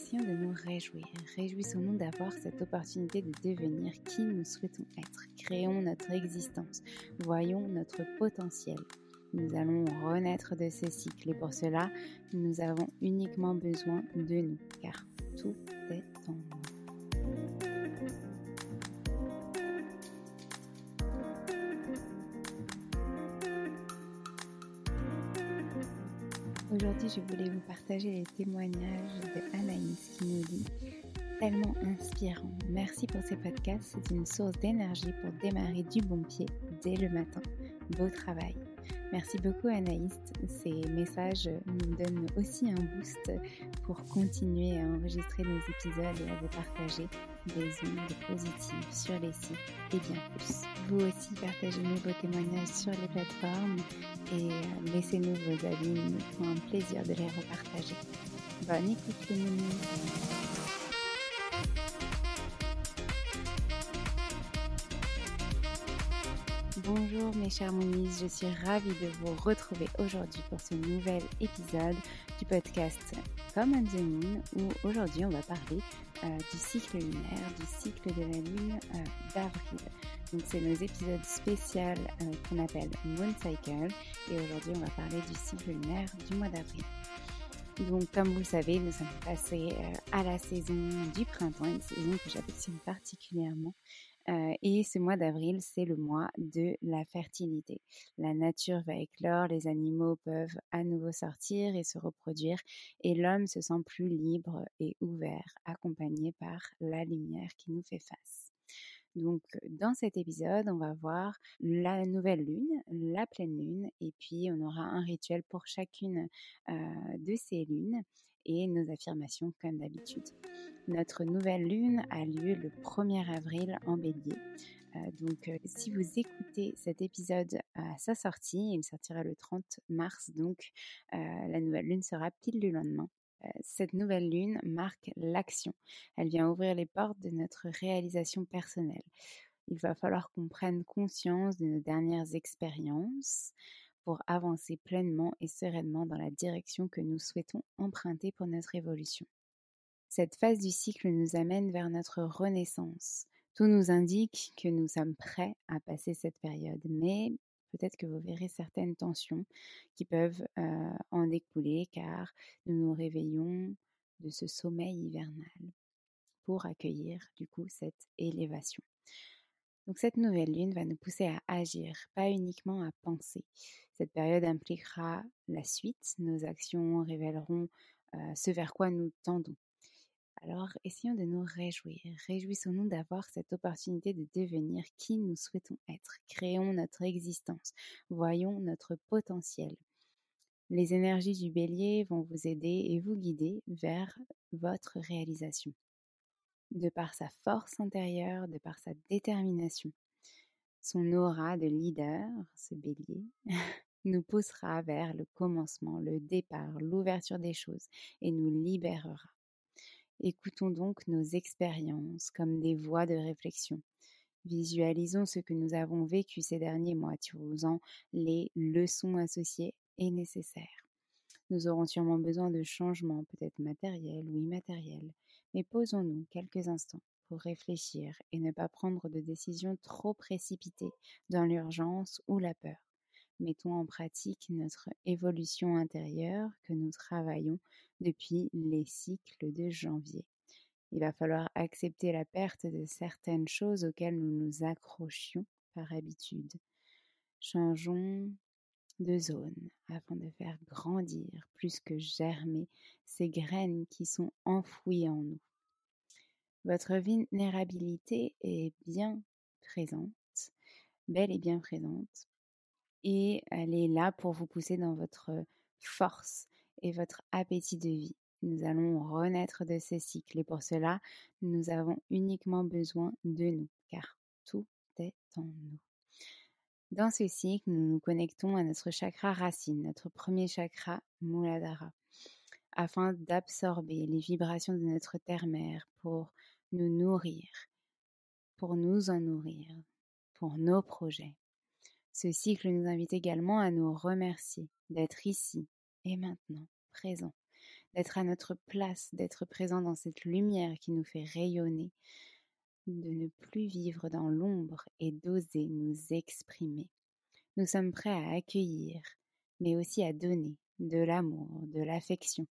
Essayons de nous réjouir. Réjouissons-nous d'avoir cette opportunité de devenir qui nous souhaitons être. Créons notre existence. Voyons notre potentiel. Nous allons renaître de ce cycle et pour cela, nous avons uniquement besoin de nous, car tout est en nous. Aujourd'hui, je voulais vous partager les témoignages de Anaïs qui nous dit tellement inspirant. Merci pour ces podcasts, c'est une source d'énergie pour démarrer du bon pied dès le matin. Beau travail. Merci beaucoup Anaïs. Ces messages nous donnent aussi un boost pour continuer à enregistrer nos épisodes et à vous partager des ondes positives sur les sites et bien plus. Vous aussi partagez-nous vos témoignages sur les plateformes et laissez-nous vos avis. Nous ferons un plaisir de les repartager. Bonne écoute les Bonjour mes chers Moonies, je suis ravie de vous retrouver aujourd'hui pour ce nouvel épisode du podcast Comme on the Moon où aujourd'hui on va parler euh, du cycle lunaire, du cycle de la lune euh, d'avril. Donc c'est nos épisodes spéciaux euh, qu'on appelle Moon Cycle et aujourd'hui on va parler du cycle lunaire du mois d'avril. Donc, comme vous le savez, nous sommes passés à la saison du printemps, une saison que j'apprécie particulièrement euh, et ce mois d'avril, c'est le mois de la fertilité. La nature va éclore, les animaux peuvent à nouveau sortir et se reproduire, et l'homme se sent plus libre et ouvert, accompagné par la lumière qui nous fait face. Donc, dans cet épisode, on va voir la nouvelle lune, la pleine lune, et puis on aura un rituel pour chacune euh, de ces lunes et nos affirmations comme d'habitude. Notre nouvelle lune a lieu le 1er avril en bélier. Euh, donc euh, si vous écoutez cet épisode à sa sortie, il sortira le 30 mars, donc euh, la nouvelle lune sera pile le lendemain. Cette nouvelle lune marque l'action. Elle vient ouvrir les portes de notre réalisation personnelle. Il va falloir qu'on prenne conscience de nos dernières expériences, pour avancer pleinement et sereinement dans la direction que nous souhaitons emprunter pour notre évolution. Cette phase du cycle nous amène vers notre renaissance. Tout nous indique que nous sommes prêts à passer cette période, mais peut-être que vous verrez certaines tensions qui peuvent euh, en découler car nous nous réveillons de ce sommeil hivernal pour accueillir du coup cette élévation. Donc cette nouvelle lune va nous pousser à agir, pas uniquement à penser. Cette période impliquera la suite, nos actions révéleront euh, ce vers quoi nous tendons. Alors essayons de nous réjouir, réjouissons-nous d'avoir cette opportunité de devenir qui nous souhaitons être, créons notre existence, voyons notre potentiel. Les énergies du bélier vont vous aider et vous guider vers votre réalisation de par sa force intérieure, de par sa détermination. Son aura de leader, ce bélier, nous poussera vers le commencement, le départ, l'ouverture des choses et nous libérera. Écoutons donc nos expériences comme des voies de réflexion. Visualisons ce que nous avons vécu ces derniers mois, tirons les leçons associées et nécessaires. Nous aurons sûrement besoin de changements, peut-être matériels ou immatériels, mais posons-nous quelques instants pour réfléchir et ne pas prendre de décisions trop précipitées dans l'urgence ou la peur. Mettons en pratique notre évolution intérieure que nous travaillons depuis les cycles de janvier. Il va falloir accepter la perte de certaines choses auxquelles nous nous accrochions par habitude. Changeons de zone afin de faire grandir plus que germer ces graines qui sont enfouies en nous. Votre vulnérabilité est bien présente, belle et bien présente, et elle est là pour vous pousser dans votre force et votre appétit de vie. Nous allons renaître de ce cycle et pour cela, nous avons uniquement besoin de nous, car tout est en nous. Dans ce cycle, nous nous connectons à notre chakra racine, notre premier chakra, Muladhara, afin d'absorber les vibrations de notre terre-mère pour nous nourrir, pour nous en nourrir, pour nos projets. Ce cycle nous invite également à nous remercier d'être ici et maintenant, présent, d'être à notre place, d'être présent dans cette lumière qui nous fait rayonner, de ne plus vivre dans l'ombre et d'oser nous exprimer. Nous sommes prêts à accueillir, mais aussi à donner de l'amour, de l'affection.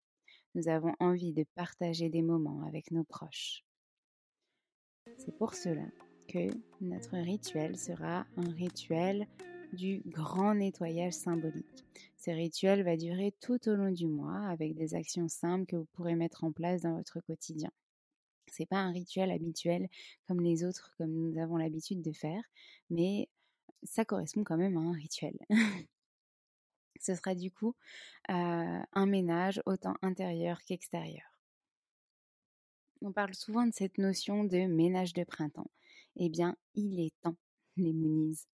Nous avons envie de partager des moments avec nos proches. C'est pour cela que notre rituel sera un rituel du grand nettoyage symbolique. Ce rituel va durer tout au long du mois avec des actions simples que vous pourrez mettre en place dans votre quotidien. C'est pas un rituel habituel comme les autres, comme nous avons l'habitude de faire, mais ça correspond quand même à un rituel. Ce sera du coup un ménage autant intérieur qu'extérieur. On parle souvent de cette notion de ménage de printemps. Eh bien, il est temps, les Moonies.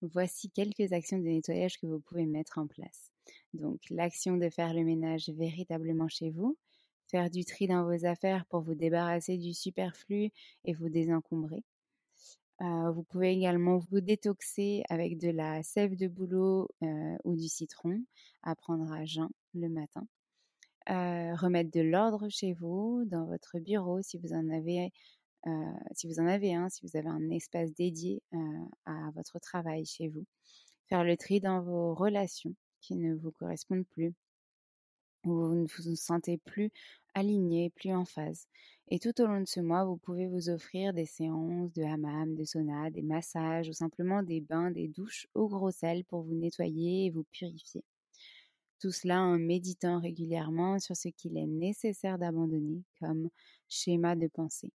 Voici quelques actions de nettoyage que vous pouvez mettre en place. Donc, l'action de faire le ménage véritablement chez vous, faire du tri dans vos affaires pour vous débarrasser du superflu et vous désencombrer. vous pouvez également vous détoxer avec de la sève de bouleau ou du citron à prendre à jeun le matin. remettre de l'ordre chez vous, dans votre bureau, si vous en avez un, si vous avez un espace dédié à votre travail chez vous. Faire le tri dans vos relations qui ne vous correspondent plus, vous ne vous sentez plus aligné, plus en phase. Et tout au long de ce mois, vous pouvez vous offrir des séances de hammam, de sauna, des massages ou simplement des bains, des douches au gros sel pour vous nettoyer et vous purifier. Tout cela en méditant régulièrement sur ce qu'il est nécessaire d'abandonner comme schéma de pensée.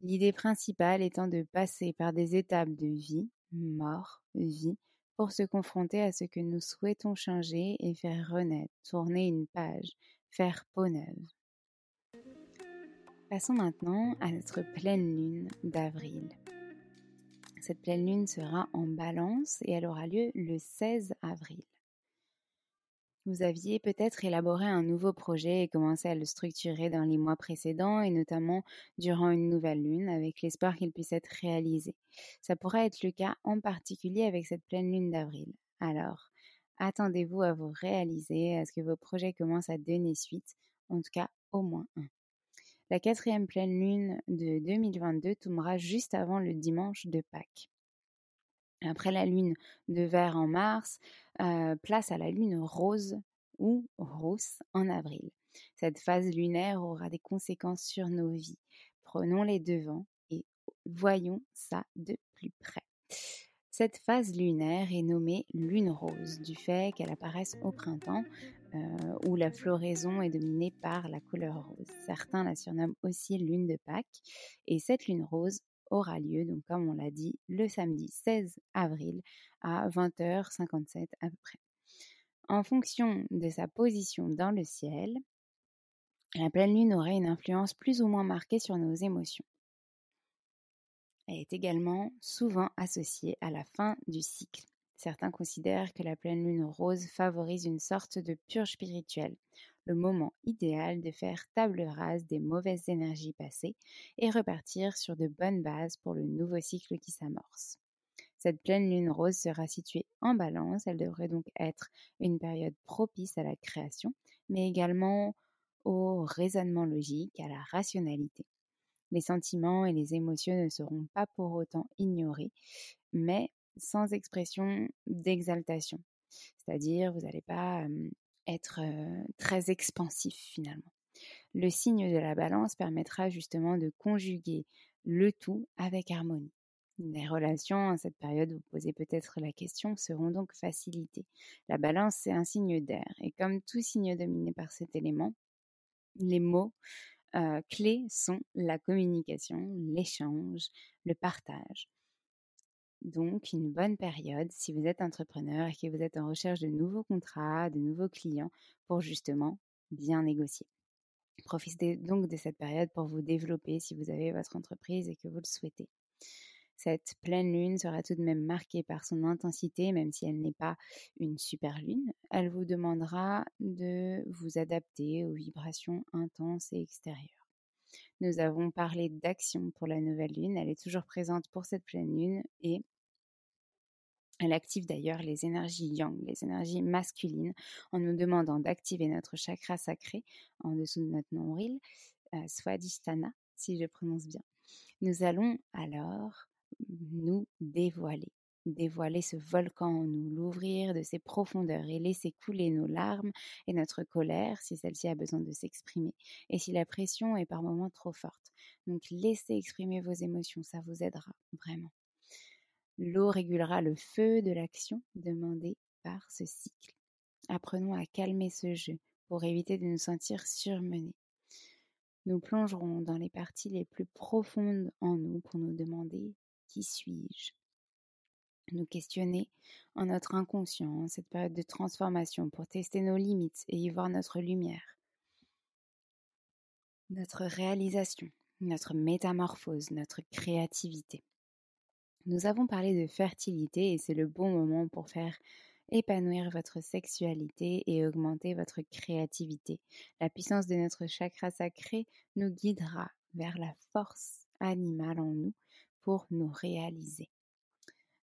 L'idée principale étant de passer par des étapes de vie, mort, vie, pour se confronter à ce que nous souhaitons changer et faire renaître, tourner une page, faire peau neuve. Passons maintenant à notre pleine lune d'avril. Cette pleine lune sera en balance et elle aura lieu le 16 avril. Vous aviez peut-être élaboré un nouveau projet et commencé à le structurer dans les mois précédents et notamment durant une nouvelle lune avec l'espoir qu'il puisse être réalisé. Ça pourrait être le cas en particulier avec cette pleine lune d'avril. Alors, attendez-vous à vous réaliser, à ce que vos projets commencent à donner suite, en tout cas au moins un. La quatrième pleine lune de 2022 tombera juste avant le dimanche de Pâques. Après la lune de verre en mars, place à la lune rose ou rousse en avril. Cette phase lunaire aura des conséquences sur nos vies. Prenons les devants et voyons ça de plus près. Cette phase lunaire est nommée lune rose du fait qu'elle apparaisse au printemps où la floraison est dominée par la couleur rose. Certains la surnomment aussi lune de Pâques et cette lune rose aura lieu, donc comme on l'a dit, le samedi 16 avril à 20h57 à peu près. En fonction de sa position dans le ciel, la pleine lune aura une influence plus ou moins marquée sur nos émotions. Elle est également souvent associée à la fin du cycle. Certains considèrent que la pleine lune rose favorise une sorte de purge spirituelle, le moment idéal de faire table rase des mauvaises énergies passées et repartir sur de bonnes bases pour le nouveau cycle qui s'amorce. Cette pleine lune rose sera située en balance, elle devrait donc être une période propice à la création, mais également au raisonnement logique, à la rationalité. Les sentiments et les émotions ne seront pas pour autant ignorés, mais sans expression d'exaltation. C'est-à-dire, vous n'allez pas être très expansif finalement. Le signe de la balance permettra justement de conjuguer le tout avec harmonie. Les relations en cette période, vous posez peut-être la question, seront donc facilitées. La balance, c'est un signe d'air, et comme tout signe dominé par cet élément, les mots clés sont la communication, l'échange, le partage donc une bonne période si vous êtes entrepreneur et que vous êtes en recherche de nouveaux contrats, de nouveaux clients pour justement bien négocier. Profitez donc de cette période pour vous développer si vous avez votre entreprise et que vous le souhaitez. Cette pleine lune sera tout de même marquée par son intensité, même si elle n'est pas une super lune. Elle vous demandera de vous adapter aux vibrations intenses et extérieures. Nous avons parlé d'action pour la nouvelle lune. Elle est toujours présente pour cette pleine lune et elle active d'ailleurs les énergies yang, les énergies masculines, en nous demandant d'activer notre chakra sacré en dessous de notre nombril, euh, Swadhisthana, si je prononce bien. Nous allons alors nous dévoiler, dévoiler ce volcan en nous, l'ouvrir de ses profondeurs et laisser couler nos larmes et notre colère si celle-ci a besoin de s'exprimer et si la pression est par moments trop forte. Donc laissez exprimer vos émotions, ça vous aidera vraiment. L'eau régulera le feu de l'action demandée par ce cycle. Apprenons à calmer ce jeu pour éviter de nous sentir surmenés. Nous plongerons dans les parties les plus profondes en nous pour nous demander qui suis-je? Nous questionner en notre inconscient cette période de transformation pour tester nos limites et y voir notre lumière. Notre réalisation, notre métamorphose, notre créativité. Nous avons parlé de fertilité et c'est le bon moment pour faire épanouir votre sexualité et augmenter votre créativité. La puissance de notre chakra sacré nous guidera vers la force animale en nous pour nous réaliser.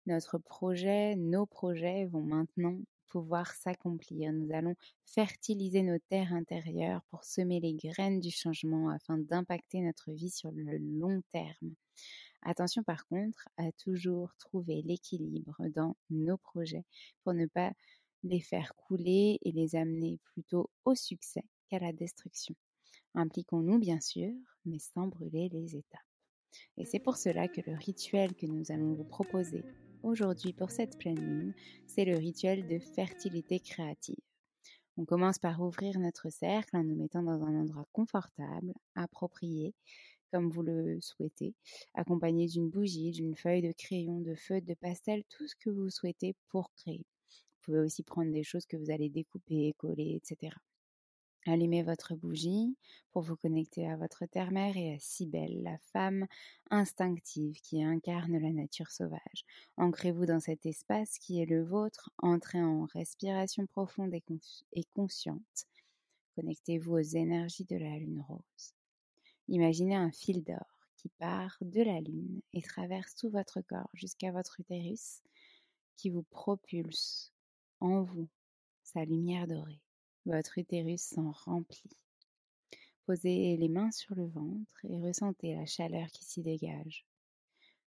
Notre projet, nos projets vont maintenant pouvoir s'accomplir. Nous allons fertiliser nos terres intérieures pour semer les graines du changement afin d'impacter notre vie sur le long terme. Attention par contre à toujours trouver l'équilibre dans nos projets pour ne pas les faire couler et les amener plutôt au succès qu'à la destruction. Impliquons-nous bien sûr, mais sans brûler les étapes. Et c'est pour cela que le rituel que nous allons vous proposer aujourd'hui pour cette pleine lune, c'est le rituel de fertilité créative. On commence par ouvrir notre cercle en nous mettant dans un endroit confortable, approprié, comme vous le souhaitez, accompagné d'une bougie, d'une feuille de crayon, de feutre, de pastel, tout ce que vous souhaitez pour créer. Vous pouvez aussi prendre des choses que vous allez découper, coller, etc. Allumez votre bougie pour vous connecter à votre terre-mère et à Cybèle, la femme instinctive qui incarne la nature sauvage. Ancrez-vous dans cet espace qui est le vôtre, entrez en respiration profonde et, et consciente. Connectez-vous aux énergies de la lune rose. Imaginez un fil d'or qui part de la lune et traverse tout votre corps jusqu'à votre utérus qui vous propulse en vous sa lumière dorée. Votre utérus s'en remplit. Posez les mains sur le ventre et ressentez la chaleur qui s'y dégage.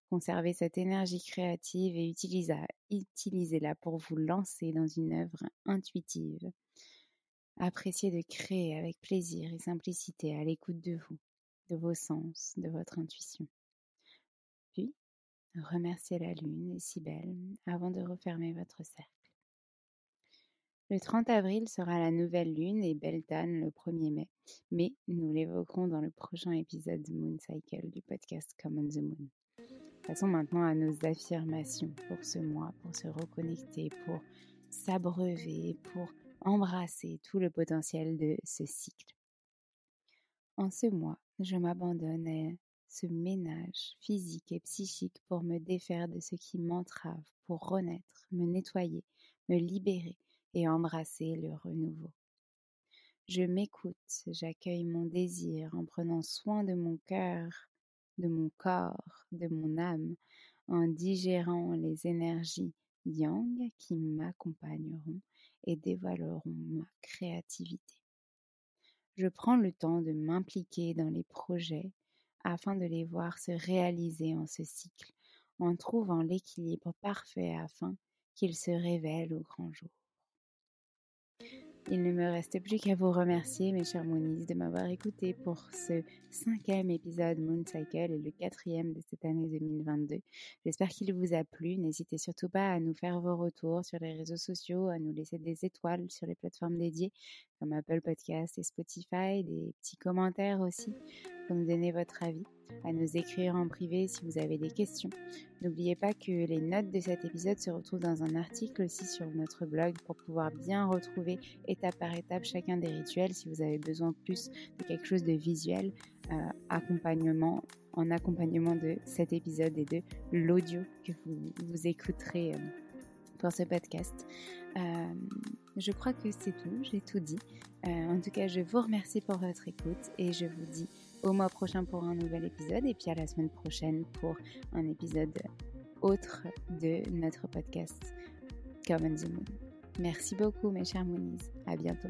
Conservez cette énergie créative et utilisez-la pour vous lancer dans une œuvre intuitive. Appréciez de créer avec plaisir et simplicité à l'écoute de vous, de vos sens, de votre intuition. Puis, remerciez la lune et si belle avant de refermer votre cercle. Le 30 avril sera la nouvelle lune et Beltane le 1er mai, mais nous l'évoquerons dans le prochain épisode de Moon Cycle du podcast Common the Moon. Passons maintenant à nos affirmations pour ce mois, pour se reconnecter, pour s'abreuver, pour embrasser tout le potentiel de ce cycle. En ce mois, je m'abandonne à ce ménage physique et psychique pour me défaire de ce qui m'entrave, pour renaître, me nettoyer, me libérer et embrasser le renouveau. Je m'écoute, j'accueille mon désir en prenant soin de mon cœur, de mon corps, de mon âme, en digérant les énergies yang qui m'accompagneront et dévoileront ma créativité. Je prends le temps de m'impliquer dans les projets afin de les voir se réaliser en ce cycle, en trouvant l'équilibre parfait afin qu'ils se révèlent au grand jour. Il ne me reste plus qu'à vous remercier, mes chers Moonies, de m'avoir écouté pour ce cinquième épisode Moon Cycle et le quatrième de cette année 2022. J'espère qu'il vous a plu. N'hésitez surtout pas à nous faire vos retours sur les réseaux sociaux, à nous laisser des étoiles sur les plateformes dédiées comme Apple Podcast et Spotify, des petits commentaires aussi pour nous donner votre avis à nous écrire en privé si vous avez des questions. N'oubliez pas que les notes de cet épisode se retrouvent dans un article aussi sur notre blog pour pouvoir bien retrouver étape par étape chacun des rituels si vous avez besoin plus de quelque chose de visuel, euh, accompagnement, en accompagnement de cet épisode et de l'audio que vous, vous écouterez. Euh, pour ce podcast. Euh, je crois que c'est tout, j'ai tout dit. en tout cas, je vous remercie pour votre écoute et je vous dis au mois prochain pour un nouvel épisode et puis à la semaine prochaine pour un épisode autre de notre podcast Come Moon. Merci beaucoup mes chers Moonies. À bientôt.